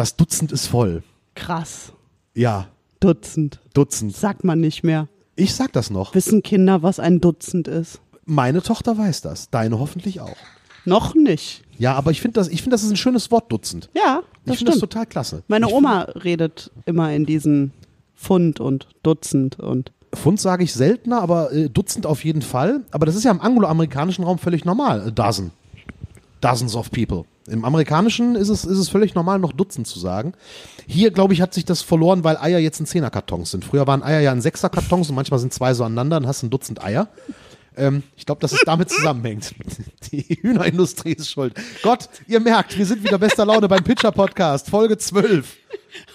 Das Dutzend ist voll. Krass. Ja, Dutzend. Dutzend. Sagt man nicht mehr. Ich sag das noch. Wissen Kinder, was ein Dutzend ist? Meine Tochter weiß das. Deine hoffentlich auch. Noch nicht. Ja, aber ich finde das, ich finde, das ist ein schönes Wort, Dutzend. Ja, Ich das finde das total klasse. Meine ich Oma redet immer in diesen Pfund und Dutzend und Pfund sage ich seltener, aber äh, Dutzend auf jeden Fall. Aber das ist ja im angloamerikanischen Raum völlig normal. A dozen. Dozens of people. Im amerikanischen ist es, ist es völlig normal, noch Dutzend zu sagen. Hier, glaube ich, hat sich das verloren, weil Eier jetzt in Zehnerkartons sind. Früher waren Eier ja in Sechserkartons und manchmal sind zwei so aneinander, dann hast ein Dutzend Eier. Ähm, ich glaube, dass es damit zusammenhängt. Die Hühnerindustrie ist schuld. Gott, ihr merkt, wir sind wieder bester Laune beim Pitcher Podcast, Folge 12.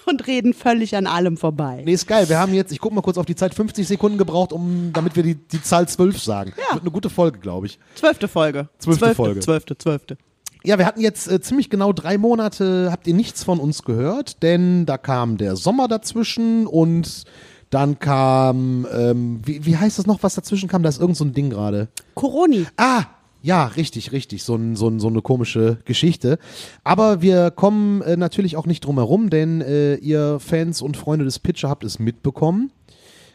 und reden völlig an allem vorbei. Nee, ist geil. Wir haben jetzt, ich gucke mal kurz auf die Zeit, 50 Sekunden gebraucht, um, damit wir die, die Zahl 12 sagen. Ja. Wird eine gute Folge, glaube ich. Zwölfte Folge. Zwölfte Folge. Zwölfte, zwölfte. Ja, wir hatten jetzt äh, ziemlich genau drei Monate, habt ihr nichts von uns gehört, denn da kam der Sommer dazwischen und dann kam, ähm, wie, wie heißt das noch, was dazwischen kam? Da ist irgend so ein Ding gerade. Coroni. Ah, ja, richtig, richtig. So, ein, so, ein, so eine komische Geschichte. Aber wir kommen äh, natürlich auch nicht drum herum, denn äh, ihr Fans und Freunde des Pitcher habt es mitbekommen.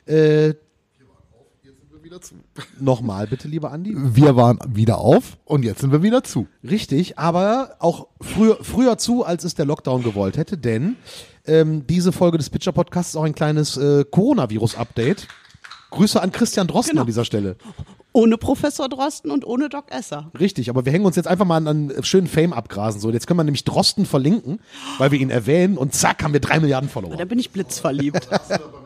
Äh, Nochmal bitte, lieber Andi. Wir waren wieder auf und jetzt sind wir wieder zu. Richtig, aber auch früher, früher zu, als es der Lockdown gewollt hätte, denn ähm, diese Folge des Pitcher Podcasts ist auch ein kleines äh, Coronavirus-Update. Grüße an Christian Drosten Genau. an dieser Stelle. Ohne Professor Drosten und ohne Doc Esser. Richtig, aber wir hängen uns jetzt einfach mal an, an schönen Fame abgrasen. So, jetzt können wir nämlich Drosten verlinken, weil wir ihn erwähnen und zack, haben wir drei Milliarden Follower. Da bin ich blitzverliebt.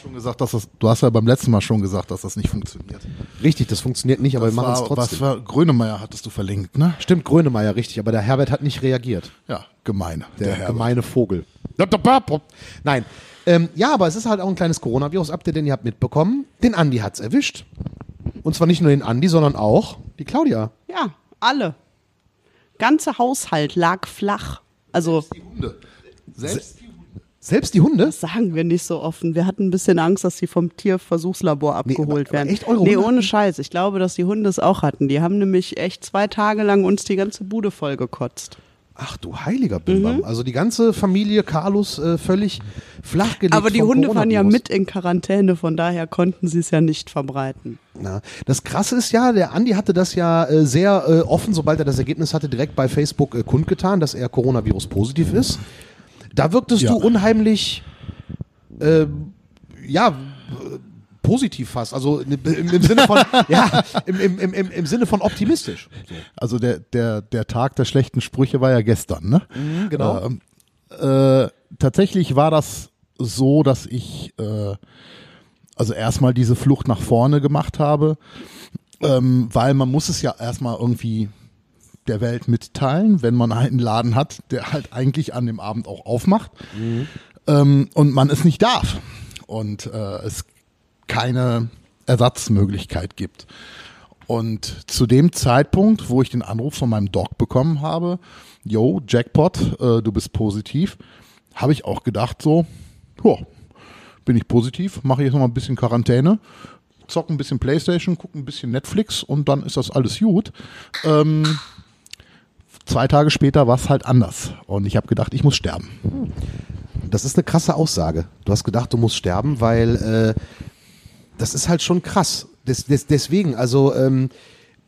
schon gesagt, dass das, du hast ja beim letzten Mal schon gesagt, dass das nicht funktioniert. Richtig, das funktioniert nicht, aber Das wir machen es trotzdem. was war, Grönemeyer hattest du verlinkt, ne? Stimmt, Grönemeyer, richtig, aber der Herbert hat nicht reagiert. Ja, gemein. Der, Herbert. gemeine Vogel. Nein. Ähm, ja, aber es ist halt auch ein kleines Coronavirus-Update, denn ihr habt mitbekommen, den Andi hat's erwischt. Und zwar nicht nur den Andi, sondern auch die Claudia. Ja, alle. Ganze Haushalt lag flach. Also, Die Hunde. Selbst die Hunde. Selbst die Hunde? das sagen wir nicht so offen. Wir hatten ein bisschen Angst, dass sie vom Tierversuchslabor abgeholt aber werden. echt eure nee, Hunde ohne Scheiß. Ich glaube, dass die Hunde es auch hatten. Die haben nämlich echt zwei Tage lang uns die ganze Bude voll gekotzt. Ach du heiliger Bimbam. Also die ganze Familie Carlos äh, völlig flachgelegt. Aber die Hunde waren ja mit in Quarantäne, von daher konnten sie es ja nicht verbreiten. Na, das Krasse ist ja, der Andi hatte das ja äh, sehr äh, offen, sobald er das Ergebnis hatte, direkt bei Facebook äh, kundgetan, dass er Coronavirus positiv ist. Da wirktest Ja. du unheimlich, ähm, ja, äh, positiv fast. Also im, im Sinne von, ja, im, im, im, im, Sinne von optimistisch. So. Also der, der, der Tag der schlechten Sprüche war ja gestern, ne? genau. Ähm, äh, tatsächlich war das so, dass ich äh, also erstmal diese Flucht nach vorne gemacht habe, ähm, weil man muss es ja erstmal irgendwie der Welt mitteilen, wenn man einen Laden hat, der halt eigentlich an dem Abend auch aufmacht ähm, und man es nicht darf und äh, es keine Ersatzmöglichkeit gibt. Und zu dem Zeitpunkt, wo ich den Anruf von meinem Doc bekommen habe, yo, Jackpot, äh, du bist positiv, habe ich auch gedacht so, ja, bin ich positiv, mache jetzt noch mal ein bisschen Quarantäne, zock ein bisschen Playstation, guck ein bisschen Netflix und dann ist das alles gut. Ähm, zwei Tage später war es halt anders und ich habe gedacht, ich muss sterben. Das ist eine krasse Aussage. Du hast gedacht, du musst sterben, weil äh, das ist halt schon krass. Des, des, deswegen, also ähm,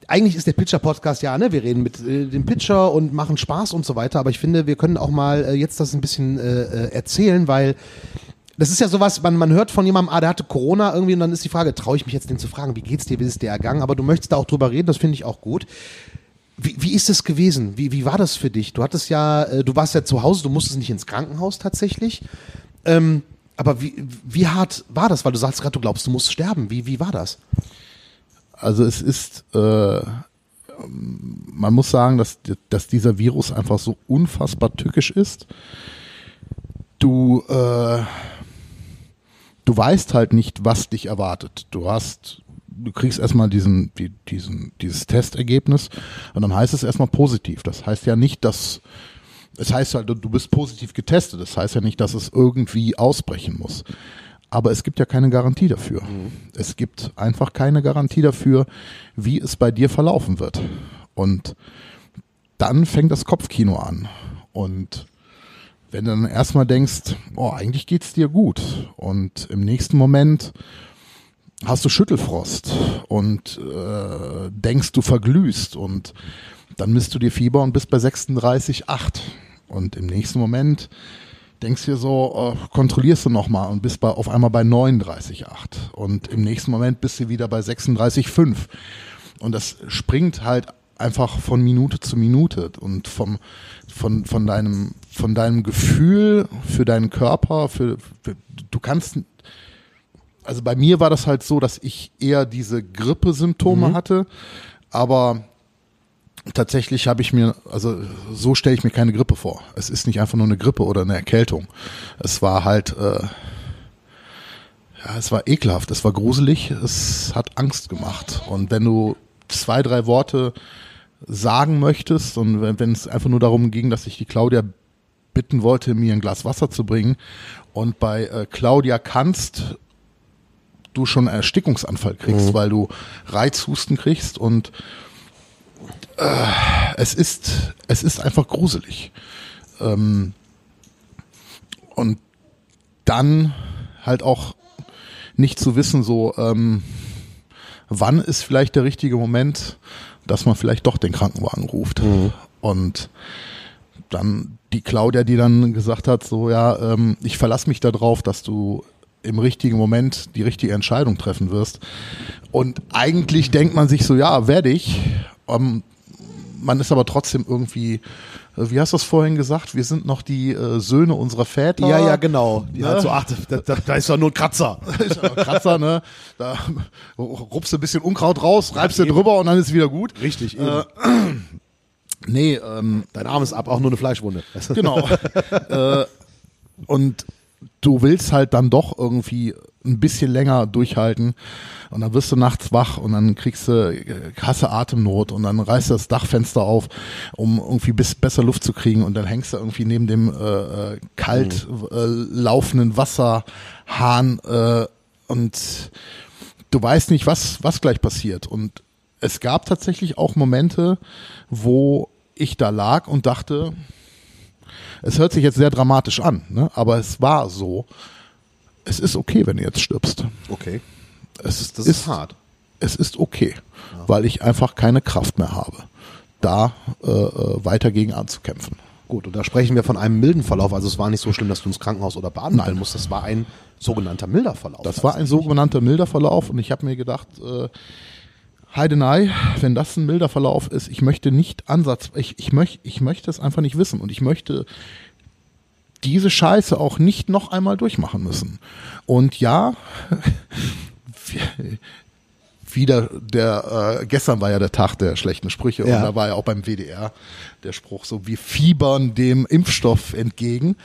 eigentlich ist der Pitcher-Podcast ja, ne, wir reden mit äh, dem Pitcher und machen Spaß und so weiter, aber ich finde, wir können auch mal äh, jetzt das ein bisschen äh, äh, erzählen, weil das ist ja sowas, man, man hört von jemandem, ah, der hatte Corona irgendwie und dann ist die Frage, traue ich mich jetzt den zu fragen, wie geht's dir, wie ist dir ergangen, aber du möchtest da auch drüber reden, das finde ich auch gut. Wie, wie ist es gewesen? Wie, wie war das für dich? Du hattest ja, äh, du warst ja zu Hause, du musstest nicht ins Krankenhaus tatsächlich. Ähm, aber wie, wie hart war das? Weil du sagst gerade, du glaubst, du musst sterben. Wie, wie war das? Also es ist, äh, man muss sagen, dass, dass dieser Virus einfach so unfassbar tückisch ist. Du, äh, du weißt halt nicht, was dich erwartet. Du hast, du kriegst erstmal diesen, die, diesen, dieses Testergebnis und dann heißt es erstmal positiv. Das heißt ja nicht, dass, es heißt halt, du bist positiv getestet. Das heißt ja nicht, dass es irgendwie ausbrechen muss. Aber es gibt ja keine Garantie dafür. Es gibt einfach keine Garantie dafür, wie es bei dir verlaufen wird. Und dann fängt das Kopfkino an. Und wenn du dann erstmal denkst, oh, eigentlich geht's dir gut. Und im nächsten Moment hast du Schüttelfrost und äh, denkst, du verglühst und dann misst du dir Fieber und bist bei 36,8. Und im nächsten Moment denkst du dir so, äh, kontrollierst du nochmal und bist bei, auf einmal bei 39,8. Und im nächsten Moment bist du wieder bei 36,5. Und das springt halt einfach von Minute zu Minute und vom, von, von, deinem, von deinem Gefühl für deinen Körper, für, für du kannst, also bei mir war das halt so, dass ich eher diese Grippesymptome mhm. hatte, aber tatsächlich habe ich mir, also so stelle ich mir keine Grippe vor. Es ist nicht einfach nur eine Grippe oder eine Erkältung. Es war halt, äh, ja, es war ekelhaft, es war gruselig, es hat Angst gemacht. Und wenn du zwei, drei Worte sagen möchtest und wenn, wenn es einfach nur darum ging, dass ich die Claudia bitten wollte, mir ein Glas Wasser zu bringen und bei äh, Claudia kannst du schon einen Erstickungsanfall kriegst, mhm. weil du Reizhusten kriegst und äh, es ist es ist einfach gruselig. Ähm, und dann halt auch nicht zu wissen, so ähm, wann ist vielleicht der richtige Moment, dass man vielleicht doch den Krankenwagen ruft. Mhm. Und dann die Claudia, die dann gesagt hat, so ja, ähm, ich verlasse mich darauf, dass du im richtigen Moment die richtige Entscheidung treffen wirst. Und eigentlich denkt man sich so, ja, werde ich. Um, man ist aber trotzdem irgendwie äh, wie hast du es vorhin gesagt? Wir sind noch die äh, Söhne unserer Väter. Ja, ja, genau. Die ne? halt so, ach, da, da, da ist doch nur ein Kratzer. Kratzer, ne? Da rupst du ein bisschen Unkraut raus, reibst du drüber und dann ist es wieder gut. Richtig. Äh, nee, ähm, dein Arm ist ab, auch nur eine Fleischwunde. Genau. äh, und du willst halt dann doch irgendwie ein bisschen länger durchhalten und dann wirst du nachts wach und dann kriegst du krasse Atemnot und dann reißt du das Dachfenster auf, um irgendwie bis besser Luft zu kriegen und dann hängst du irgendwie neben dem äh, äh kalt mhm. äh, laufenden Wasserhahn äh, und du weißt nicht, was, was gleich passiert und es gab tatsächlich auch Momente, wo ich da lag und dachte, es hört sich jetzt sehr dramatisch an, ne? aber es war so. Es ist okay, wenn du jetzt stirbst. Okay. Es ist, das ist, ist hart. Es ist okay, ja. weil ich einfach keine Kraft mehr habe, da äh, äh, weiter gegen anzukämpfen. Gut, und da sprechen wir von einem milden Verlauf. Also es war nicht so schlimm, dass du ins Krankenhaus oder baden Nein. musst. Das war ein sogenannter milder Verlauf. Das war ein sogenannter milder Verlauf und ich habe mir gedacht, äh, Heidenei, wenn das ein milder Verlauf ist, ich möchte nicht Ansatz, ich, ich, möchte, ich möchte es einfach nicht wissen und ich möchte diese Scheiße auch nicht noch einmal durchmachen müssen. Und ja, wieder der, äh, gestern war ja der Tag der schlechten Sprüche ja. und da war ja auch beim WDR der Spruch so, wir fiebern dem Impfstoff entgegen.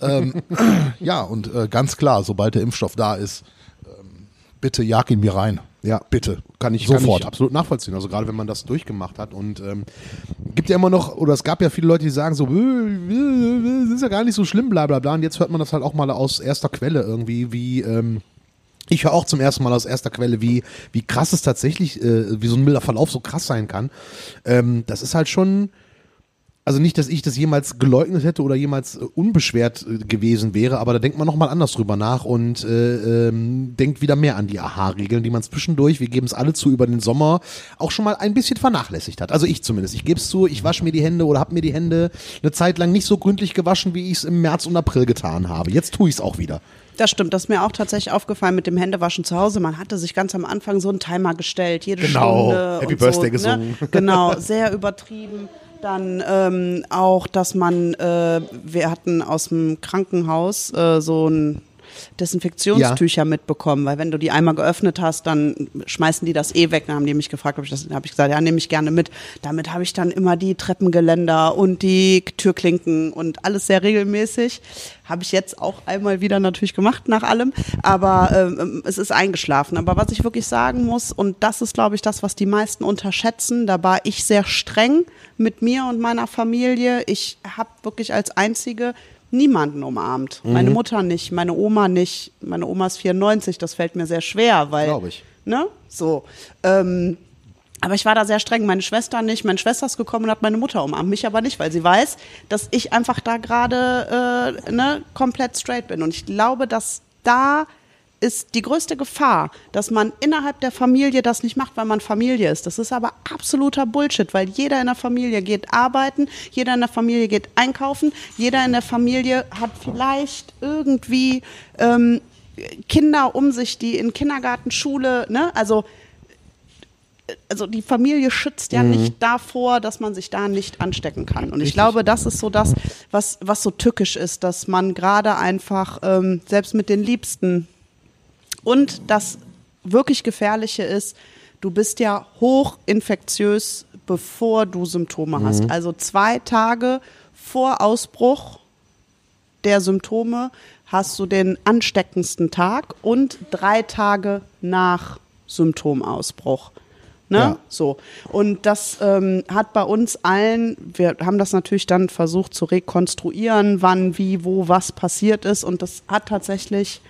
ähm, ja, und äh, ganz klar, sobald der Impfstoff da ist, ähm, bitte jag ihn mir rein. Ja, bitte. Kann ich, Sofort. Kann ich absolut nachvollziehen. Also gerade wenn man das durchgemacht hat und ähm, gibt ja immer noch, oder es gab ja viele Leute, die sagen so, das ist ja gar nicht so schlimm, bla bla bla. Und jetzt hört man das halt auch mal aus erster Quelle irgendwie, wie ähm, ich höre auch zum ersten Mal aus erster Quelle, wie, wie krass es tatsächlich, äh, wie so ein milder Verlauf so krass sein kann. Ähm, das ist halt schon, also nicht, dass ich das jemals geleugnet hätte oder jemals äh, unbeschwert äh, gewesen wäre, aber da denkt man nochmal anders drüber nach und äh, ähm, denkt wieder mehr an die Aha-Regeln, die man zwischendurch, wir geben es alle zu, über den Sommer auch schon mal ein bisschen vernachlässigt hat. Also ich zumindest. Ich gebe es zu, ich wasche mir die Hände oder habe mir die Hände eine Zeit lang nicht so gründlich gewaschen, wie ich es im März und April getan habe. Jetzt tue ich es auch wieder. Das stimmt, das ist mir auch tatsächlich aufgefallen mit dem Händewaschen zu Hause. Man hatte sich ganz am Anfang so einen Timer gestellt, jede genau. Stunde. Happy Birthday so, ne? gesungen. Ne? Genau, sehr übertrieben. Dann ähm, auch, dass man, äh, wir hatten aus dem Krankenhaus äh, so ein Desinfektionstücher ja. mitbekommen, weil wenn du die einmal geöffnet hast, dann schmeißen die das eh weg. Dann haben die mich gefragt, ob ich das, habe ich gesagt, ja, nehme ich gerne mit. Damit habe ich dann immer die Treppengeländer und die Türklinken und alles sehr regelmäßig. Habe ich jetzt auch einmal wieder natürlich gemacht nach allem, aber ähm, es ist eingeschlafen. Aber was ich wirklich sagen muss, und das ist, glaube ich, das, was die meisten unterschätzen, da war ich sehr streng mit mir und meiner Familie. Ich habe wirklich als einzige niemanden umarmt. Mhm. Meine Mutter nicht, meine Oma nicht. Meine Oma ist 94, das fällt mir sehr schwer, weil. Glaube ich. Ne? So. Ähm, Aber ich war da sehr streng. Meine Schwester nicht. Meine Schwester ist gekommen und hat meine Mutter umarmt. Mich aber nicht, weil sie weiß, dass ich einfach da gerade äh, ne, komplett straight bin. Und ich glaube, dass da ist die größte Gefahr, dass man innerhalb der Familie das nicht macht, weil man Familie ist. Das ist aber absoluter Bullshit, weil jeder in der Familie geht arbeiten, jeder in der Familie geht einkaufen, jeder in der Familie hat vielleicht irgendwie ähm, Kinder um sich, die in Kindergarten, Schule, ne, also also die Familie schützt ja mhm. nicht davor, dass man sich da nicht anstecken kann. Und ich Richtig. glaube, das ist so das, was, was so tückisch ist, dass man gerade einfach ähm, selbst mit den Liebsten und das wirklich Gefährliche ist, du bist ja hochinfektiös, bevor du Symptome mhm. hast. Also zwei Tage vor Ausbruch der Symptome hast du den ansteckendsten Tag und drei Tage nach Symptomausbruch. Ne? Ja. So. Und das ähm, hat bei uns allen, wir haben das natürlich dann versucht zu rekonstruieren, wann, wie, wo, was passiert ist. Und das hat tatsächlich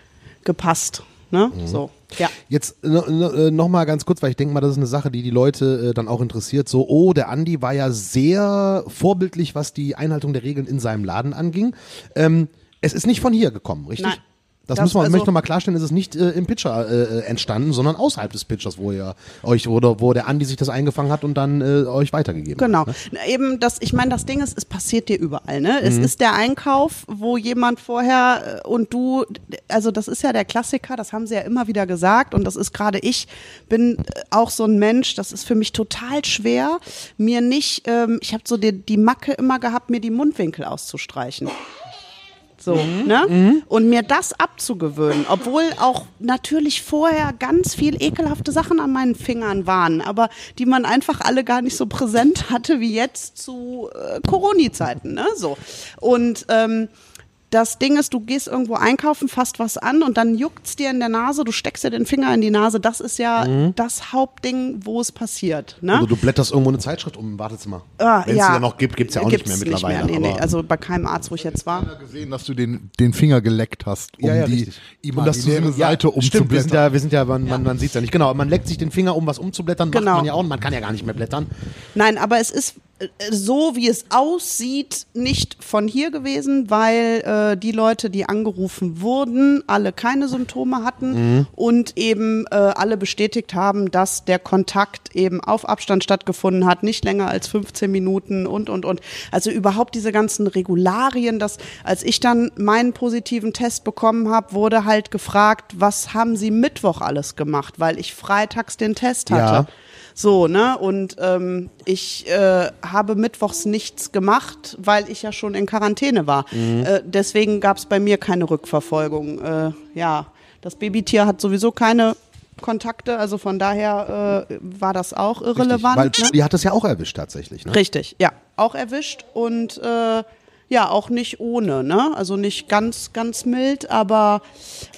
gepasst. Ne? Mhm. So. Ja. Jetzt äh, noch mal ganz kurz, weil ich denke mal, das ist eine Sache, die die Leute äh, dann auch interessiert. So, oh, der Andi war ja sehr vorbildlich, was die Einhaltung der Regeln in seinem Laden anging. Ähm, es ist nicht von hier gekommen, richtig? Nein. Das, das muss man, also, möchte noch mal klarstellen, es ist nicht äh, im Pitcher äh, entstanden, sondern außerhalb des Pitchers, wo ihr euch, oder wo der Andi sich das eingefangen hat und dann äh, euch weitergegeben genau. hat. Genau. Ne? Eben das, ich meine, das Ding ist, es passiert dir überall, ne? Mhm. Es ist der Einkauf, wo jemand vorher äh, und du, also das ist ja der Klassiker, das haben sie ja immer wieder gesagt und das ist gerade ich, bin äh, auch so ein Mensch, das ist für mich total schwer, mir nicht, ähm, ich habe so die, die Macke immer gehabt, mir die Mundwinkel auszustreichen. So, mhm. ne? Mhm. Und mir das abzugewöhnen, obwohl auch natürlich vorher ganz viel ekelhafte Sachen an meinen Fingern waren, aber die man einfach alle gar nicht so präsent hatte wie jetzt zu äh, Corona-Zeiten, ne? So. Und ähm, das Ding ist, du gehst irgendwo einkaufen, fasst was an und dann juckt es dir in der Nase, du steckst dir den Finger in die Nase. Das ist ja mhm. das Hauptding, wo es passiert. Ne? Also du blätterst irgendwo eine Zeitschrift um im Wartezimmer. Ah, Wenn es ja. sie ja noch gibt, gibt es ja auch Gibt's nicht mehr mittlerweile. Nicht mehr. Nee, nee. Also bei keinem Arzt, wo ich jetzt war. Ich habe gesehen, dass du den, den Finger geleckt hast, um ja, ja, die imaginäre so, Seite ja, umzublättern. Stimmt, wir sind ja, wir sind ja man, man, man sieht es ja nicht. Genau, man leckt sich den Finger, um was umzublättern, genau. macht man ja auch und man kann ja gar nicht mehr blättern. Nein, aber es ist so wie es aussieht, nicht von hier gewesen, weil äh, die Leute, die angerufen wurden, alle keine Symptome hatten mhm. und eben äh, alle bestätigt haben, dass der Kontakt eben auf Abstand stattgefunden hat, nicht länger als 15 Minuten und, und, und. Also überhaupt diese ganzen Regularien, dass als ich dann meinen positiven Test bekommen habe, wurde halt gefragt, was haben Sie Mittwoch alles gemacht, weil ich freitags den Test hatte. Ja. So, ne? Und ähm, ich äh, habe mittwochs nichts gemacht, weil ich ja schon in Quarantäne war. Mhm. Äh, deswegen gab es bei mir keine Rückverfolgung. Äh, ja, das Babytier hat sowieso keine Kontakte, also von daher äh, war das auch irrelevant. Richtig, weil ne? die hat das ja auch erwischt tatsächlich, ne? Richtig, ja, auch erwischt und äh, ja, auch nicht ohne, ne? Also nicht ganz, ganz mild, aber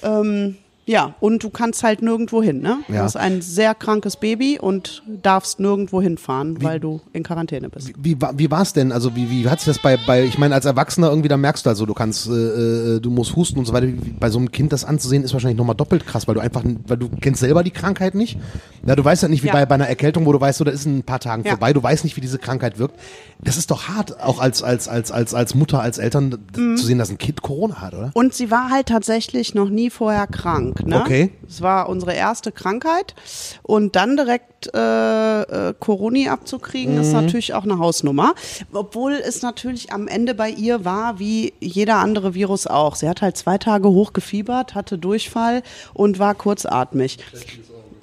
ähm, ja, und du kannst halt nirgendwo hin, ne? Du hast ein sehr krankes Baby und darfst nirgendwo hinfahren, wie, weil du in Quarantäne bist. Wie, wie, wie war es denn? Also wie, wie hat sich das bei, bei, ich meine, als Erwachsener irgendwie, da merkst du also, du kannst, äh, äh du musst husten und so weiter. Bei so einem Kind das anzusehen, ist wahrscheinlich nochmal doppelt krass, weil du einfach, weil du kennst selber die Krankheit nicht. Ja, du weißt ja nicht, wie ja. bei, bei einer Erkältung, wo du weißt, so, da ist ein paar Tagen ja. vorbei, du weißt nicht, wie diese Krankheit wirkt. Das ist doch hart, auch als, als, als, als, als Mutter, als Eltern mhm. zu sehen, dass ein Kind Corona hat, oder? Und sie war halt tatsächlich noch nie vorher krank, ne? Okay. Es war unsere erste Krankheit und dann direkt äh, äh, Corona abzukriegen, mhm. ist natürlich auch eine Hausnummer. Obwohl es natürlich am Ende bei ihr war, wie jeder andere Virus auch. Sie hat halt zwei Tage hochgefiebert, hatte Durchfall und war kurzatmig.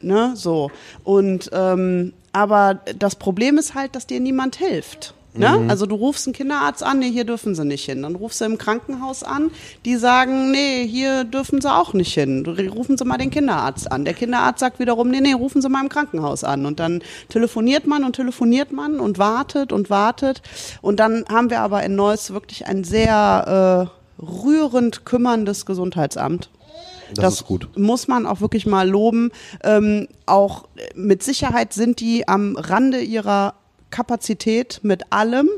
Ne, so. Und ähm, aber das Problem ist halt, dass dir niemand hilft. Ne? Mhm. Also du rufst einen Kinderarzt an, nee, hier dürfen sie nicht hin. Dann rufst du im Krankenhaus an, die sagen, nee, hier dürfen sie auch nicht hin. Rufen sie mal den Kinderarzt an. Der Kinderarzt sagt wiederum, nee, nee, rufen sie mal im Krankenhaus an. Und dann telefoniert man und telefoniert man und wartet und wartet. Und dann haben wir aber in Neuss wirklich ein sehr äh, rührend kümmerndes Gesundheitsamt. Das, das, ist gut. muss man auch wirklich mal loben. Ähm, auch mit Sicherheit sind die am Rande ihrer Kapazität mit allem.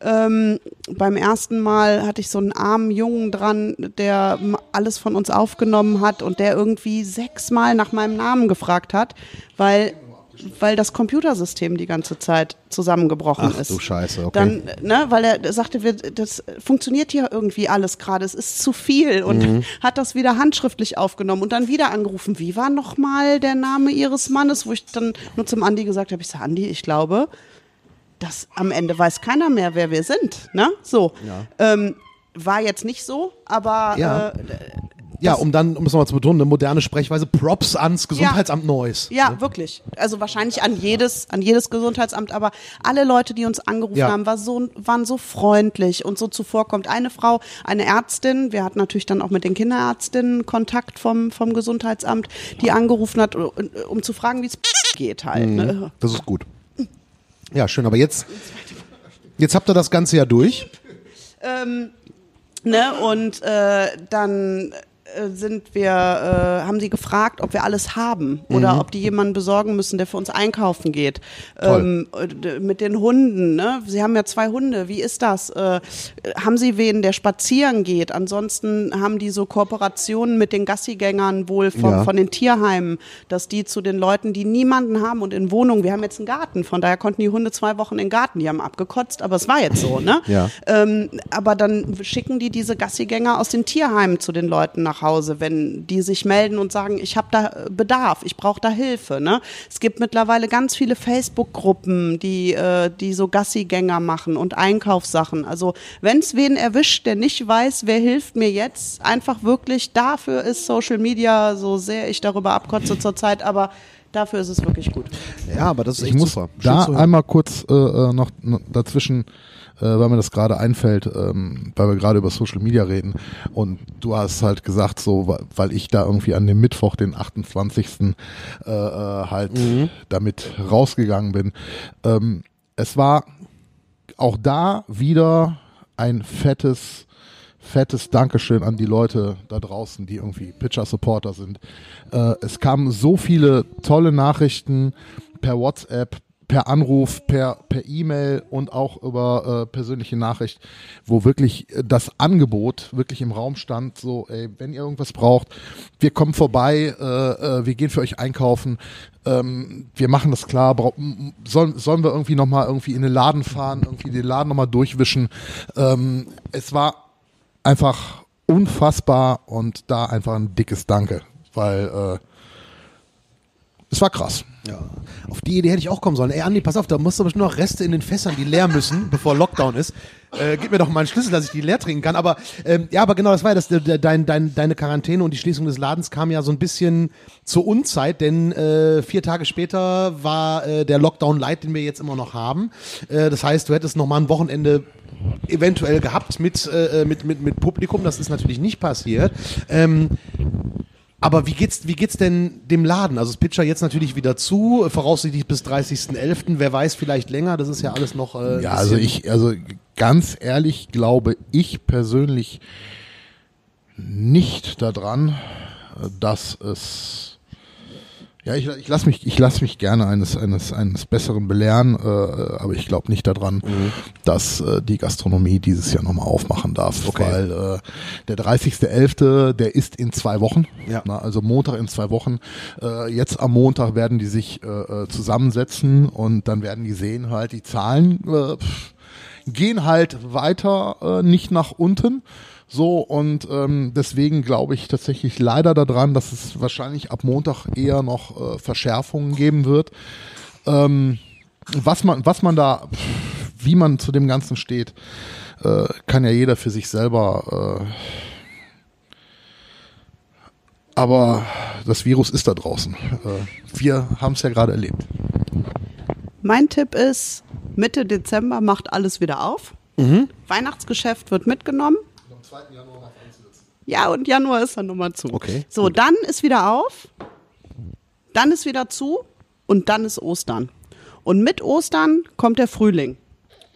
Ähm, beim ersten Mal hatte ich so einen armen Jungen dran, der alles von uns aufgenommen hat und der irgendwie sechsmal nach meinem Namen gefragt hat, weil weil das Computersystem die ganze Zeit zusammengebrochen Ach ist. du Scheiße, okay. Dann, ne, weil er sagte, wir, das funktioniert hier irgendwie alles gerade, es ist zu viel und Mhm. hat das wieder handschriftlich aufgenommen und dann wieder angerufen. Wie war nochmal der Name ihres Mannes, wo ich dann nur zum Andi gesagt habe, ich sage, Andi, ich glaube, dass am Ende weiß keiner mehr, wer wir sind. Ne? So. Ähm, war jetzt nicht so, aber Ja. äh, Ja, um dann, um es nochmal zu betonen, eine moderne Sprechweise, Props ans Gesundheitsamt Neuss. Ja, wirklich. Also wahrscheinlich an jedes, an jedes Gesundheitsamt, aber alle Leute, die uns angerufen Ja. haben, war so, waren so freundlich und so zuvorkommt. Eine Frau, eine Ärztin, wir hatten natürlich dann auch mit den Kinderärztinnen Kontakt vom, vom Gesundheitsamt, die angerufen hat, um, um zu fragen, wie es geht halt. Ne? Das ist gut. Ja, schön. Aber jetzt, jetzt habt ihr das Ganze ja durch. Ne? Und äh, dann sind wir, äh, haben sie gefragt, ob wir alles haben oder ob die jemanden besorgen müssen, der für uns einkaufen geht. Ähm, äh, mit den Hunden, ne? Sie haben ja zwei Hunde, wie ist das? Äh, haben sie wen, der spazieren geht? Ansonsten haben die so Kooperationen mit den Gassigängern wohl vom, Ja. von den Tierheimen, dass die zu den Leuten, die niemanden haben und in Wohnungen, wir haben jetzt einen Garten, von daher konnten die Hunde zwei Wochen in den Garten, die haben abgekotzt, aber es war jetzt so, ne? Ja. Ähm, aber dann schicken die diese Gassigänger aus den Tierheimen zu den Leuten nach Hause, wenn die sich melden und sagen, ich habe da äh, Bedarf, ich brauche da Hilfe. Ne? Es gibt mittlerweile ganz viele Facebook-Gruppen, die, äh, die so Gassigänger machen und Einkaufssachen. Also wenn es wen erwischt, der nicht weiß, wer hilft mir jetzt, einfach wirklich, dafür ist Social Media, so sehr ich darüber abkotze zurzeit, aber dafür ist es wirklich gut. Ja, aber das ist Ich echt muss super. Da einmal kurz äh, äh, noch dazwischen, äh, weil mir das gerade einfällt, ähm, weil wir gerade über Social Media reden und du hast halt gesagt, so, weil ich da irgendwie an dem Mittwoch, den 28. Äh, äh, halt damit rausgegangen bin. Ähm, es war auch da wieder ein fettes fettes Dankeschön an die Leute da draußen, die irgendwie Pitcher-Supporter sind. Äh, es kamen so viele tolle Nachrichten per WhatsApp, per Anruf, per per E-Mail und auch über äh, persönliche Nachricht, wo wirklich äh, das Angebot wirklich im Raum stand, so, ey, wenn ihr irgendwas braucht, wir kommen vorbei, äh, äh, wir gehen für euch einkaufen, ähm, wir machen das klar, sollen, sollen wir irgendwie nochmal irgendwie in den Laden fahren, irgendwie den Laden nochmal durchwischen. Ähm, es war einfach unfassbar und da einfach ein dickes Danke, weil äh, es war krass. Ja. Auf die Idee hätte ich auch kommen sollen. Ey, Andi, pass auf, da musst du bestimmt noch Reste in den Fässern, die leer müssen, bevor Lockdown ist. Äh, gib mir doch mal einen Schlüssel, dass ich die leer trinken kann. Aber ähm, ja, aber genau, das war ja das. de- Dein, dein, deine Quarantäne und die Schließung des Ladens kam ja so ein bisschen zur Unzeit, denn äh, vier Tage später war äh, der Lockdown light, den wir jetzt immer noch haben. Äh, das heißt, du hättest noch mal ein Wochenende eventuell gehabt mit, äh, mit, mit, mit Publikum. Das ist natürlich nicht passiert. Ähm, aber wie geht's, wie geht's denn dem Laden? Also das Pitcher jetzt natürlich wieder zu, voraussichtlich bis 30.11. Wer weiß, vielleicht länger. Das ist ja alles noch. Äh, Ja, also ich, also ganz ehrlich glaube ich persönlich nicht daran, äh, dass es ja, ich, ich lasse mich, ich lass mich gerne eines, eines, eines Besseren belehren, äh, aber ich glaube nicht daran, Mhm. dass äh, die Gastronomie dieses Jahr nochmal aufmachen darf, Okay. weil äh, der 30.11., der ist in zwei Wochen, Ja. na, also Montag in zwei Wochen. Äh, jetzt am Montag werden die sich äh, äh, zusammensetzen und dann werden die sehen halt, die Zahlen äh, gehen halt weiter äh, nicht nach unten. So, und ähm, deswegen glaube ich tatsächlich leider daran, dass es wahrscheinlich ab Montag eher noch äh, Verschärfungen geben wird. Ähm, was man, was man da, wie man zu dem Ganzen steht, äh, kann ja jeder für sich selber. Äh, aber das Virus ist da draußen. Äh, wir haben es ja gerade erlebt. Mein Tipp ist, Mitte Dezember macht alles wieder auf. Weihnachtsgeschäft wird mitgenommen. Ja, und Januar ist dann nochmal zu. Okay, So, dann ist wieder auf, dann ist wieder zu und dann ist Ostern. Und mit Ostern kommt der Frühling.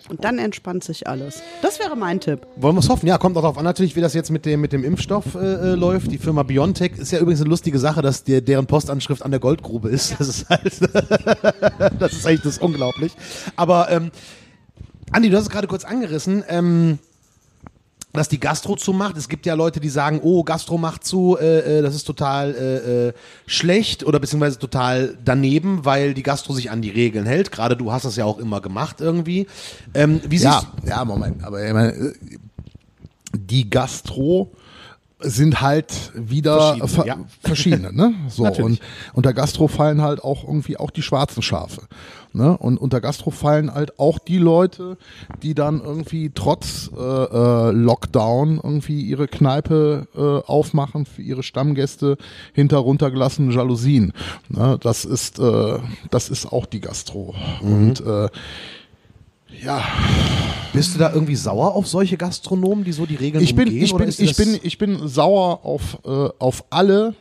Und dann entspannt sich alles. Das wäre mein Tipp. Wollen wir es hoffen? Ja, kommt auch darauf an, natürlich, wie das jetzt mit dem, mit dem Impfstoff äh, äh, läuft. Die Firma BioNTech ist ja übrigens eine lustige Sache, dass der, deren Postanschrift an der Goldgrube ist. Das ist halt, das ist eigentlich das ist unglaublich. Aber, ähm, Andi, du hast es gerade kurz angerissen. Ähm, dass die Gastro zumacht. Es gibt ja Leute, die sagen, oh, Gastro macht zu, äh, äh, das ist total äh, äh, schlecht oder beziehungsweise total daneben, weil die Gastro sich an die Regeln hält. Gerade du hast das ja auch immer gemacht irgendwie. Ähm, wie ja, ja, Moment, aber ich meine, die Gastro sind halt wieder Verschieden, ver ja. verschiedene, ne? So Natürlich. und unter Gastro fallen halt auch irgendwie auch die schwarzen Schafe, ne? Und unter Gastro fallen halt auch die Leute, die dann irgendwie trotz äh, äh, Lockdown irgendwie ihre Kneipe äh, aufmachen für ihre Stammgäste hinter runtergelassenen Jalousien. Ne? Das ist äh, das ist auch die Gastro und äh, ja, Bist du da irgendwie sauer auf solche Gastronomen, die so die Regeln ich bin, umgehen? ich bin, ich bin, ich bin sauer auf, äh, auf alle,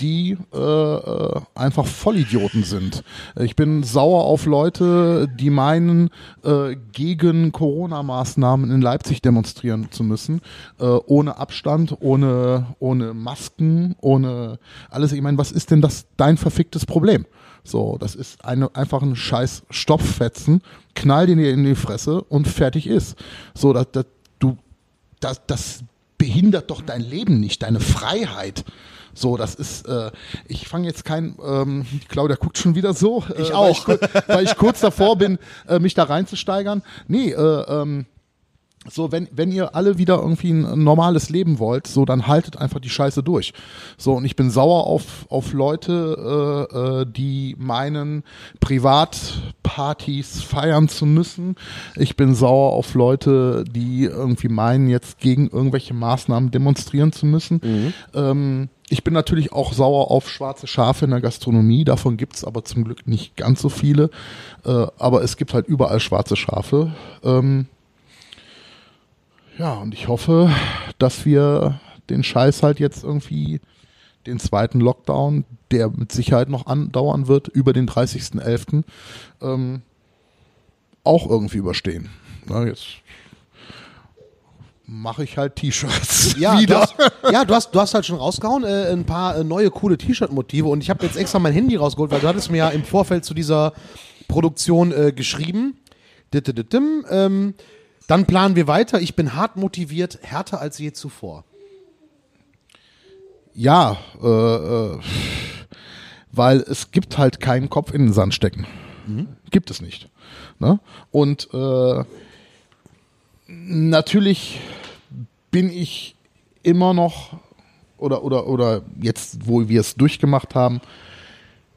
die äh, äh, einfach Vollidioten sind. Ich bin sauer auf Leute, die meinen, äh, gegen Corona-Maßnahmen in Leipzig demonstrieren zu müssen, äh, ohne Abstand, ohne, ohne Masken, ohne alles. Ich meine, was ist denn das dein verficktes Problem? So, das ist eine, einfach ein scheiß Stopffetzen, knall den dir in die Fresse und fertig ist. So, das, das, du, das, das behindert doch dein Leben nicht, deine Freiheit. So, das ist, äh, ich fange jetzt kein, ähm, Claudia guckt schon wieder so. Äh, Ich Weil auch. ich, ku- weil ich kurz davor bin, äh, mich da reinzusteigern. Nee, äh, ähm, so, wenn, wenn ihr alle wieder irgendwie ein normales Leben wollt, so, dann haltet einfach die Scheiße durch. So, und ich bin sauer auf, auf Leute, äh, äh, die meinen, Privatpartys feiern zu müssen. Ich bin sauer auf Leute, die irgendwie meinen, jetzt gegen irgendwelche Maßnahmen demonstrieren zu müssen. Ähm, ich bin natürlich auch sauer auf schwarze Schafe in der Gastronomie. Davon gibt's aber zum Glück nicht ganz so viele. Äh, aber es gibt halt überall schwarze Schafe. Ähm, ja, und ich hoffe, dass wir den Scheiß halt jetzt irgendwie den zweiten Lockdown, der mit Sicherheit noch andauern wird, über den 30.11., ähm, auch irgendwie überstehen. Na, jetzt mache ich halt T-Shirts Ja, du wieder. hast, ja du, hast, du hast halt schon rausgehauen, äh, ein paar äh, neue coole T-Shirt-Motive und ich habe jetzt extra mein Handy rausgeholt, weil du hattest mir ja im Vorfeld zu dieser Produktion äh, geschrieben. Ähm, dann planen wir weiter. Ich bin hart motiviert, härter als je zuvor. Ja, äh, äh, weil es gibt halt keinen Kopf in den Sand stecken. Gibt es nicht. Ne? Und äh, natürlich bin ich immer noch oder oder oder jetzt, wo wir es durchgemacht haben,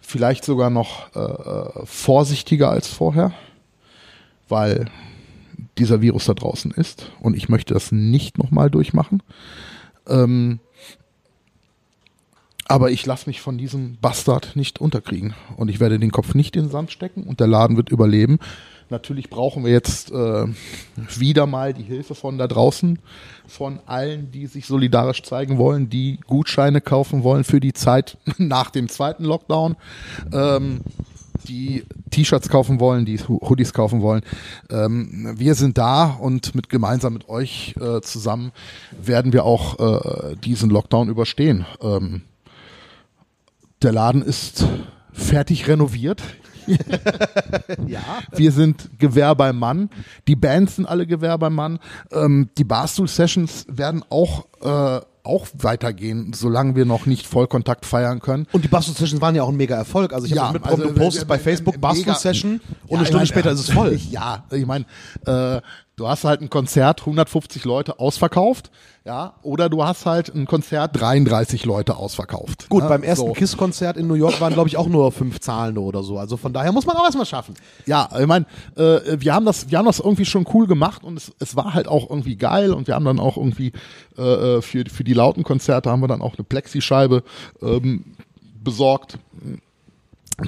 vielleicht sogar noch äh, vorsichtiger als vorher, weil dieser Virus da draußen ist und ich möchte das nicht nochmal durchmachen. Ähm, aber ich lasse mich von diesem Bastard nicht unterkriegen. Und ich werde den Kopf nicht in den Sand stecken und der Laden wird überleben. Natürlich brauchen wir jetzt äh, wieder mal die Hilfe von da draußen, von allen, die sich solidarisch zeigen wollen, die Gutscheine kaufen wollen für die Zeit nach dem zweiten Lockdown, ähm, die T-Shirts kaufen wollen, die Hoodies kaufen wollen. Ähm, wir sind da und mit gemeinsam mit euch äh, zusammen werden wir auch äh, diesen Lockdown überstehen. Ähm, der Laden ist fertig renoviert. Ja. Wir sind Gewehr beim Mann. Die Bands sind alle Gewehr beim Mann. Ähm, die Barstool-Sessions werden auch, äh, auch weitergehen, solange wir noch nicht Vollkontakt feiern können. Und die Bastel Sessions waren ja auch ein mega Erfolg. Also ich habe Ja, das mitbekommen, also, du postest äh, bei Facebook äh, Bastel mega. Session und Ja, eine Stunde mein, später ist es voll. Ja, ich meine, äh, du hast halt ein Konzert, 150 Leute ausverkauft, ja, oder du hast halt ein Konzert, 33 Leute ausverkauft. Gut, ne? beim ersten So. KISS-Konzert in New York waren, glaube ich, auch nur fünf Zahlende oder so. Also von daher muss man auch erstmal schaffen. Ja, ich meine, äh, wir haben das, wir haben das irgendwie schon cool gemacht und es, es war halt auch irgendwie geil und wir haben dann auch irgendwie äh, äh, für für die lauten Konzerte haben wir dann auch eine Plexischeibe ähm, besorgt.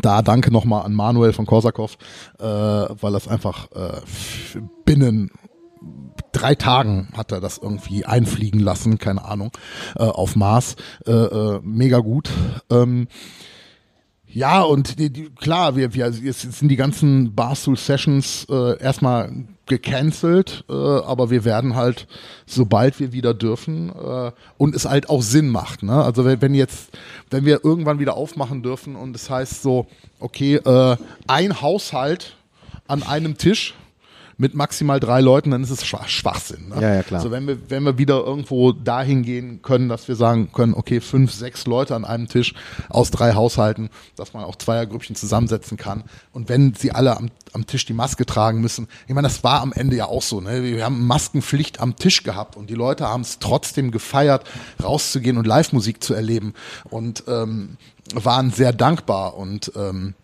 Da danke nochmal an Manuel von Korsakow, äh, weil das einfach äh, binnen drei Tagen hat er das irgendwie einfliegen lassen, keine Ahnung, äh, auf Mars. Äh, äh, mega gut. Ähm, ja, und die, die, klar, wir, wir, jetzt sind die ganzen Barstool Sessions äh, erstmal gecancelt, äh, aber wir werden halt, sobald wir wieder dürfen äh, und es halt auch Sinn macht. Ne? Also wenn, wenn jetzt, wenn wir irgendwann wieder aufmachen dürfen und es heißt so, okay, äh, ein Haushalt an einem Tisch mit maximal drei Leuten, dann ist es Schwach Schwachsinn. Ne? Ja, ja, klar. So, wenn wir, wenn wir wieder irgendwo dahin gehen können, dass wir sagen können, okay, fünf, sechs Leute an einem Tisch aus drei Haushalten, dass man auch Zweiergrüppchen zusammensetzen kann. Und wenn sie alle am, am Tisch die Maske tragen müssen, ich meine, das war am Ende ja auch so. Ne? Wir haben Maskenpflicht am Tisch gehabt und die Leute haben es trotzdem gefeiert, rauszugehen und Live-Musik zu erleben und ähm, waren sehr dankbar und ähm,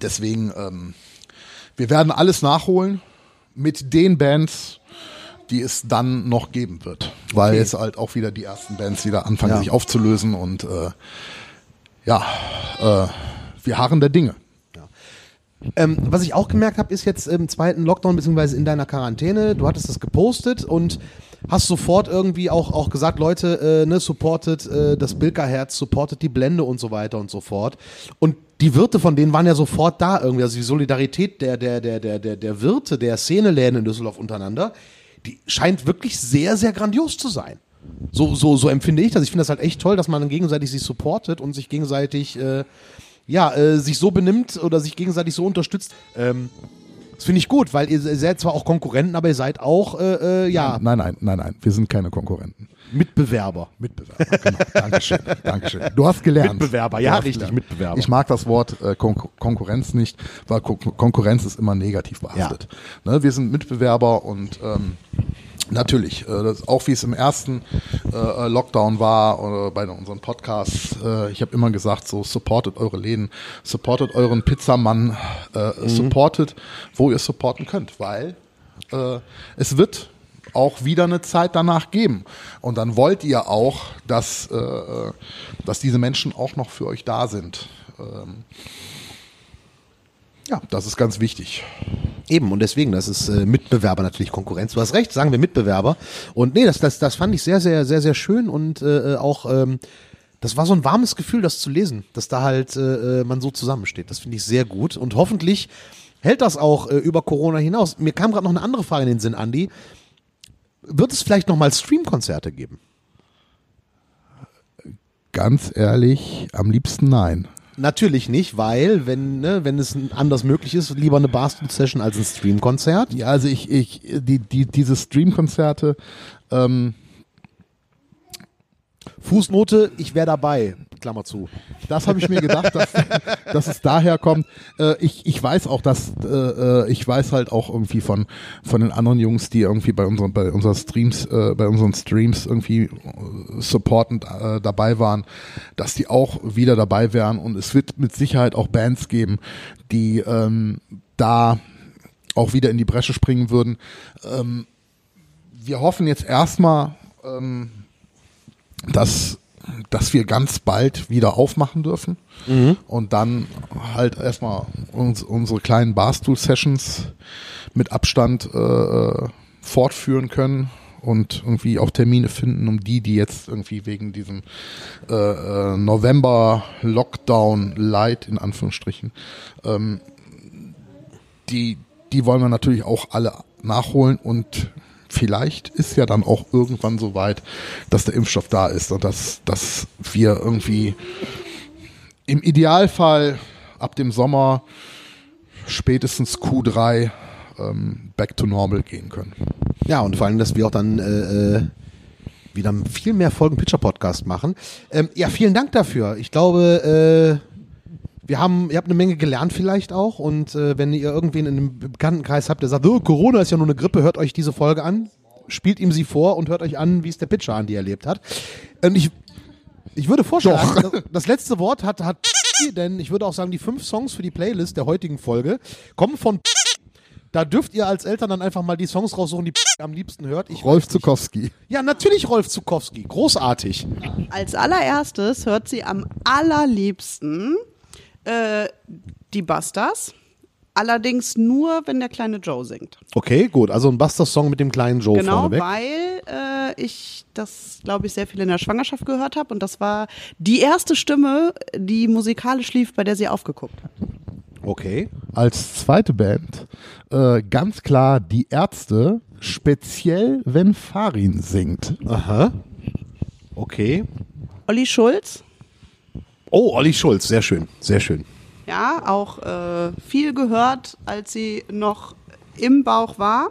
deswegen, ähm, wir werden alles nachholen mit den Bands, die es dann noch geben wird. Weil Okay. jetzt halt auch wieder die ersten Bands wieder anfangen, Ja. sich aufzulösen und äh, ja, äh, wir harren der Dinge. Ähm, was ich auch gemerkt habe, ist jetzt im zweiten Lockdown beziehungsweise in deiner Quarantäne, du hattest das gepostet und hast sofort irgendwie auch, auch gesagt, Leute, äh, ne, supportet äh, das Bilka-Herz, supportet die Blende und so weiter und so fort. Und die Wirte von denen waren ja sofort da irgendwie, also die Solidarität der, der, der, der, der, der Wirte, der Szeneläden in Düsseldorf untereinander, die scheint wirklich sehr, sehr grandios zu sein. So, so, so empfinde ich das. Ich finde das halt echt toll, dass man gegenseitig sich supportet und sich gegenseitig äh, ja, äh, sich so benimmt oder sich gegenseitig so unterstützt. Ähm, das finde ich gut, weil ihr seid zwar auch Konkurrenten, aber ihr seid auch äh, äh, ja, Nein, nein, nein, nein, wir sind keine Konkurrenten. Mitbewerber. Mitbewerber, genau. Dankeschön, Dankeschön. Du hast gelernt. Mitbewerber, ja, richtig, Mitbewerber. Ich mag das Wort äh, Kon Konkurrenz nicht, weil Kon Konkurrenz ist immer negativ behaftet. Ne, wir sind Mitbewerber und ähm, Natürlich, äh, das, auch wie es im ersten äh, Lockdown war oder bei unseren Podcasts, äh, ich habe immer gesagt, so supportet eure Läden, supportet euren Pizzamann, äh, supportet, wo ihr supporten könnt, weil äh, es wird auch wieder eine Zeit danach geben. Und dann wollt ihr auch, dass, äh, dass diese Menschen auch noch für euch da sind. Ähm, ja, das ist ganz wichtig. Eben, und deswegen, das ist äh, Mitbewerber natürlich Konkurrenz. Du hast recht, sagen wir Mitbewerber. Und nee, das, das, das fand ich sehr, sehr, sehr, sehr schön und äh, auch, ähm, das war so ein warmes Gefühl, das zu lesen, dass da halt äh, man so zusammensteht. Das finde ich sehr gut und hoffentlich hält das auch äh, über Corona hinaus. Mir kam gerade noch eine andere Frage in den Sinn, Andi. Wird es vielleicht nochmal Streamkonzerte geben? Ganz ehrlich, am liebsten nein. Natürlich nicht, weil, wenn, ne, wenn es anders möglich ist, lieber eine Barstool-Session als ein Streamkonzert. Ja, also ich, ich, die, die, diese Streamkonzerte, ähm, Fußnote, ich wäre dabei. Klammer zu. Das habe ich mir gedacht, dass, dass es daher kommt. Äh, ich, ich weiß auch, dass äh, äh, ich weiß halt auch irgendwie von von den anderen Jungs, die irgendwie bei unseren bei unseren Streams äh, bei unseren Streams irgendwie äh, supportend äh, dabei waren, dass die auch wieder dabei wären und es wird mit Sicherheit auch Bands geben, die ähm, da auch wieder in die Bresche springen würden. Ähm, wir hoffen jetzt erstmal, ähm, dass, dass wir ganz bald wieder aufmachen dürfen. Und dann halt erstmal uns, unsere kleinen Barstool-Sessions mit Abstand äh, fortführen können und irgendwie auch Termine finden, um die, die jetzt irgendwie wegen diesem äh, äh, November-Lockdown Light in Anführungsstrichen, ähm, die, die wollen wir natürlich auch alle nachholen und vielleicht ist ja dann auch irgendwann so weit, dass der Impfstoff da ist und dass, dass wir irgendwie im Idealfall ab dem Sommer spätestens Q3 ähm, back to normal gehen können. Ja, und vor allem, dass wir auch dann äh, äh, wieder viel mehr Folgen Pitcher Podcast machen. Ähm, ja, vielen Dank dafür. Ich glaube, äh, wir haben, ihr habt eine Menge gelernt vielleicht auch. Und äh, wenn ihr irgendwen in einem Bekanntenkreis habt, der sagt, oh, Corona ist ja nur eine Grippe, hört euch diese Folge an, spielt ihm sie vor und hört euch an, wie es der Pitcher an die erlebt hat. Und ich, ich würde vorschlagen, das, das letzte Wort hat, hat denn ich würde auch sagen, die fünf Songs für die Playlist der heutigen Folge kommen von da dürft ihr als Eltern dann einfach mal die Songs raussuchen, die am liebsten hört. Ich Rolf. Zukowski. Ja, natürlich Rolf Zukowski. Großartig. Als allererstes hört sie am allerliebsten äh, die Busters. Allerdings nur, wenn der kleine Joe singt. Okay, gut. Also ein Buster-Song mit dem kleinen Joe Genau, vorneweg. weil äh, ich das, glaube ich, sehr viel in der Schwangerschaft gehört habe. Und das war die erste Stimme, die musikalisch lief, bei der sie aufgeguckt hat. Okay. Als zweite Band äh, ganz klar die Ärzte, speziell wenn Farin singt. Aha. Okay. Olli Schulz, Oh, Olli Schulz. Sehr schön. Sehr schön. ja, auch äh, viel gehört, als sie noch im Bauch war.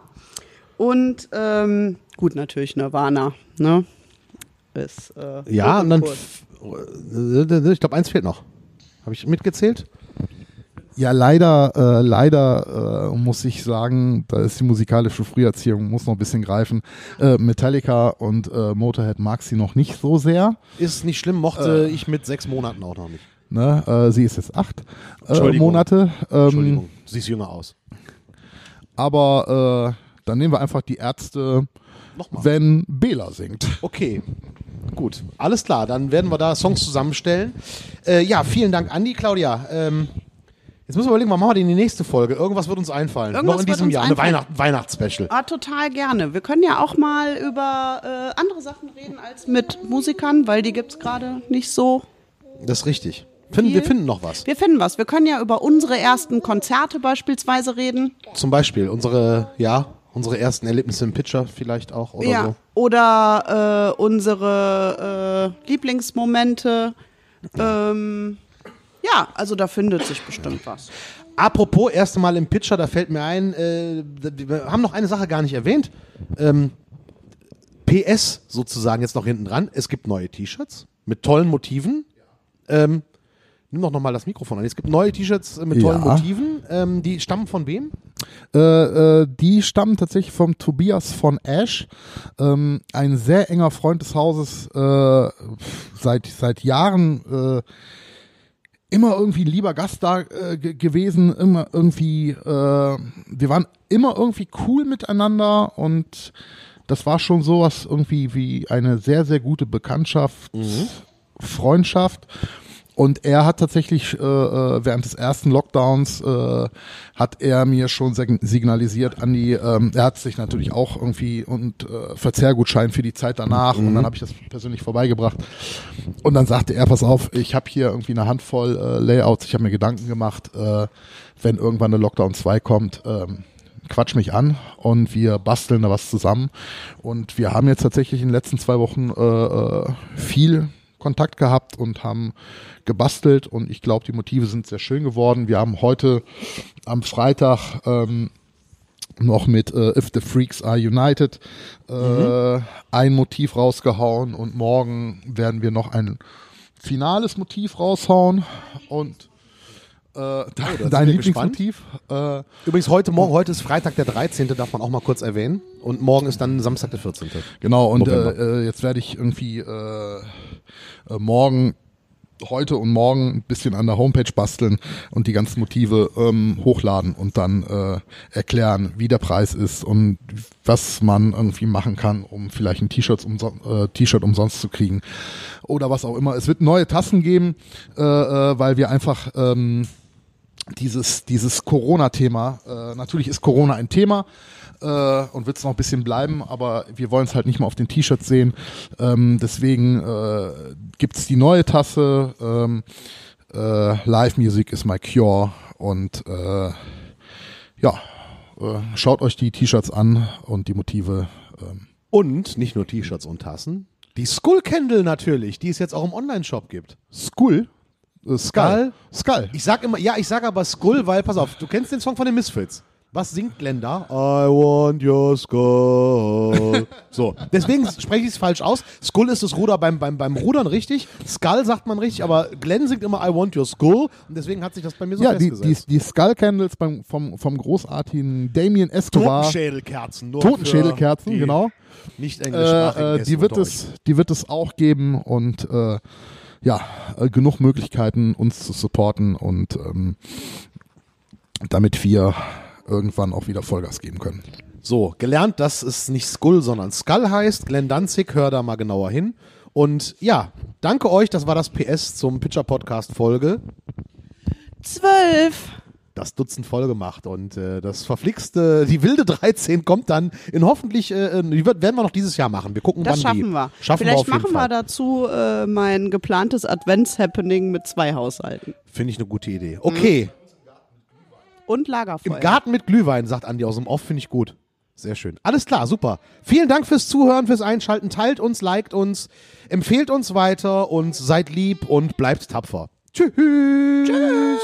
Und ähm, gut, natürlich Nirvana. Ne? Ist, äh, Ja, und dann, f- ich glaube, eins fehlt noch. Habe ich mitgezählt? Ja, leider, äh, leider äh, muss ich sagen, da ist die musikalische Früherziehung, muss noch ein bisschen greifen. Äh, Metallica und äh, Motorhead mag sie noch nicht so sehr. Ist nicht schlimm, mochte ich mit sechs Monaten auch noch nicht. Ne? Äh, sie ist jetzt acht äh. Monate. Ähm, Entschuldigung, du siehst jünger aus. aber äh, dann nehmen wir einfach die Ärzte, Nochmal. wenn Bela singt. Okay. Gut, alles klar, dann werden wir da Songs zusammenstellen. Äh, ja, vielen Dank, Andi. Claudia, ähm, jetzt müssen wir überlegen, was machen wir die nächste Folge? Irgendwas wird uns einfallen. Irgendwas Noch in diesem Jahr, eine einfallen. Weihnacht Weihnachtsspecial. Ah, total gerne. Wir können ja auch mal über äh, andere Sachen reden als mit Musikern, weil die gibt's gerade nicht so. Das ist richtig. Finden, wir finden noch was. Wir finden was. Wir können ja über unsere ersten Konzerte beispielsweise reden. Zum Beispiel unsere, ja, unsere ersten Erlebnisse im Pitcher vielleicht auch oder ja. so. Oder äh, unsere äh, Lieblingsmomente. Ähm, ja, also da findet sich bestimmt was. Apropos, erste Mal im Pitcher, da fällt mir ein, äh, wir haben noch eine Sache gar nicht erwähnt. Ähm, PS sozusagen jetzt noch hinten dran. Es gibt neue T-Shirts mit tollen Motiven. Ähm, nimm doch nochmal das Mikrofon an. Es gibt neue T-Shirts äh, mit tollen Ja. Motiven. Ähm, die stammen von wem? Äh, äh, die stammen tatsächlich vom Tobias von Ash, ähm, ein sehr enger Freund des Hauses, äh, seit, seit Jahren äh, immer irgendwie lieber Gast da äh, ge- gewesen, immer irgendwie, äh, wir waren immer irgendwie cool miteinander und das war schon sowas irgendwie wie eine sehr, sehr gute Bekanntschaft, Freundschaft. Und er hat tatsächlich äh, äh, während des ersten Lockdowns äh, hat er mir schon sig- signalisiert, Andi, ähm, er hat sich natürlich auch irgendwie und äh, Verzehrgutschein für die Zeit danach und dann habe ich das persönlich vorbeigebracht und dann sagte er, pass auf, ich habe hier irgendwie eine Handvoll äh, Layouts, ich habe mir Gedanken gemacht, äh, wenn irgendwann eine Lockdown 2 kommt, ähm, quatsch mich an und wir basteln da was zusammen. Und wir haben jetzt tatsächlich in den letzten zwei Wochen äh, äh, viel Kontakt gehabt und haben gebastelt und ich glaube, die Motive sind sehr schön geworden. Wir haben heute am Freitag ähm, noch mit äh, If the Freaks Are United äh, ein Motiv rausgehauen und morgen werden wir noch ein finales Motiv raushauen und äh, sind dein Lieblingsmotiv. Äh, Übrigens heute Morgen, heute ist Freitag der 13., darf man auch mal kurz erwähnen. Und morgen ist dann Samstag der 14. Genau, und äh, äh, jetzt werde ich irgendwie äh, morgen, heute und morgen ein bisschen an der Homepage basteln und die ganzen Motive ähm, hochladen und dann äh, erklären, wie der Preis ist und was man irgendwie machen kann, um vielleicht ein T-Shirt umson äh, umsonst zu kriegen oder was auch immer. Es wird neue Tassen geben, äh, äh, weil wir einfach ähm, dieses, dieses Corona-Thema, äh, natürlich ist Corona ein Thema äh, und wird es noch ein bisschen bleiben, aber wir wollen es halt nicht mal auf den T-Shirts sehen. Ähm, deswegen äh, gibt es die neue Tasse, ähm, äh, Live Music is my cure und äh, ja, äh, schaut euch die T-Shirts an und die Motive. Ähm, Und nicht nur T-Shirts und Tassen. Die Skull Candle natürlich, die es jetzt auch im Online-Shop gibt. Skull? Äh, Skull? Skull. Ich sag immer, ja, ich sag aber Skull, weil, pass auf, du kennst den Song von den Misfits. Was singt Glenn da? I want your skull. so, deswegen spreche ich es falsch aus. Skull ist das Ruder beim, beim, beim Rudern richtig. Skull sagt man richtig, aber Glenn singt immer I want your skull. Und deswegen hat sich das bei mir so Ja, die, die, festgesetzt. die Skull Candles beim, vom, vom großartigen Damien Escobar. Totenschädelkerzen. Nur Totenschädelkerzen, die genau. Nicht englischsprachigen Äh, äh, die, wird es, die wird es auch geben und äh, ja, äh, genug Möglichkeiten, uns zu supporten und ähm, damit wir irgendwann auch wieder Vollgas geben können. So, gelernt, dass es nicht Skull, sondern Skull heißt. Glenn Danzig, hör da mal genauer hin. Und ja, danke euch, das war das PS zum Pitcher Podcast Folge. Zwölf. Das Dutzend voll gemacht und äh, das verflixte, die wilde 13 kommt dann in hoffentlich, äh, die wird, werden wir noch dieses Jahr machen. Wir gucken, Das wann die. schaffen wir. Schaffen Vielleicht wir auf jeden machen wir dazu äh, mein geplantes Advents-Happening mit zwei Haushalten. Finde ich eine gute Idee. Okay, Und Lagerfeuer. im Garten mit Glühwein, sagt Andi aus dem Off, finde ich gut. Sehr schön. Alles klar, super. Vielen Dank fürs Zuhören, fürs Einschalten. Teilt uns, liked uns, empfehlt uns weiter und seid lieb und bleibt tapfer. Tschüss. Tschüss.